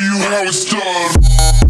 you how it's done.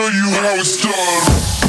Show you how it's done.